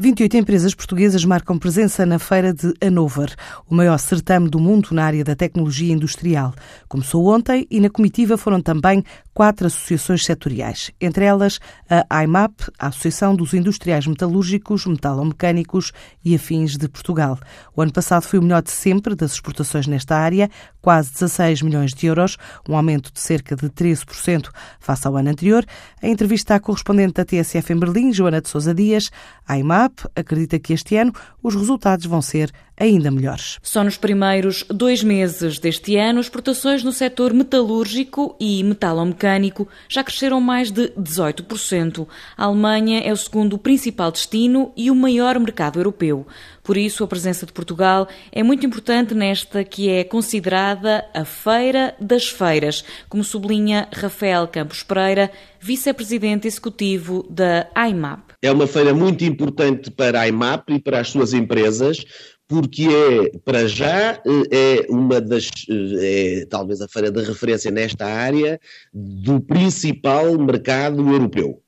28 empresas portuguesas marcam presença na Feira de Hanover, o maior certame do mundo na área da tecnologia industrial. Começou ontem e na comitiva foram também quatro associações setoriais, entre elas a IMAP, a Associação dos Industriais Metalúrgicos, Metalomecânicos e Afins de Portugal. O ano passado foi o melhor de sempre das exportações nesta área, quase 16 milhões de euros, um aumento de cerca de 13% face ao ano anterior. A entrevista à correspondente da TSF em Berlim, Joana de Sousa Dias, a IMAP acredita que este ano os resultados vão ser ainda melhores. Só nos primeiros dois meses deste ano, exportações no setor metalúrgico e metalomecânico já cresceram mais de 18%. A Alemanha é o segundo principal destino e o maior mercado europeu. Por isso, a presença de Portugal é muito importante nesta que é considerada a Feira das Feiras, como sublinha Rafael Campos Pereira, vice-presidente executivo da IMAP. É uma feira muito importante para a IMAP e para as suas empresas, porque é, para já, é uma das, é talvez a feira de referência nesta área do principal mercado europeu.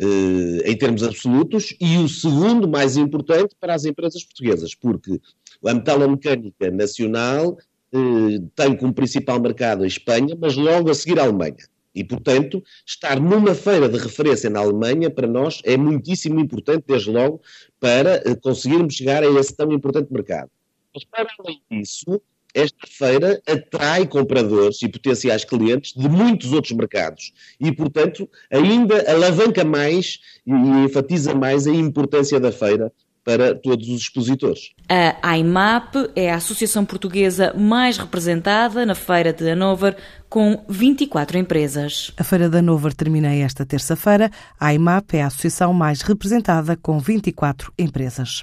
Eh, em termos absolutos, e o segundo mais importante para as empresas portuguesas, porque a metalomecânica nacional eh, tem como principal mercado a Espanha, mas logo a seguir a Alemanha. E, portanto, estar numa feira de referência na Alemanha, para nós, é muitíssimo importante, desde logo, para eh, conseguirmos chegar a esse tão importante mercado. Mas, para além disso, esta feira atrai compradores e potenciais clientes de muitos outros mercados e, portanto, ainda alavanca mais e enfatiza mais a importância da feira para todos os expositores. A IMAP é a associação portuguesa mais representada na Feira de Hanover, com 24 empresas. A Feira de Hanover termina esta terça-feira. A IMAP é a associação mais representada, com 24 empresas.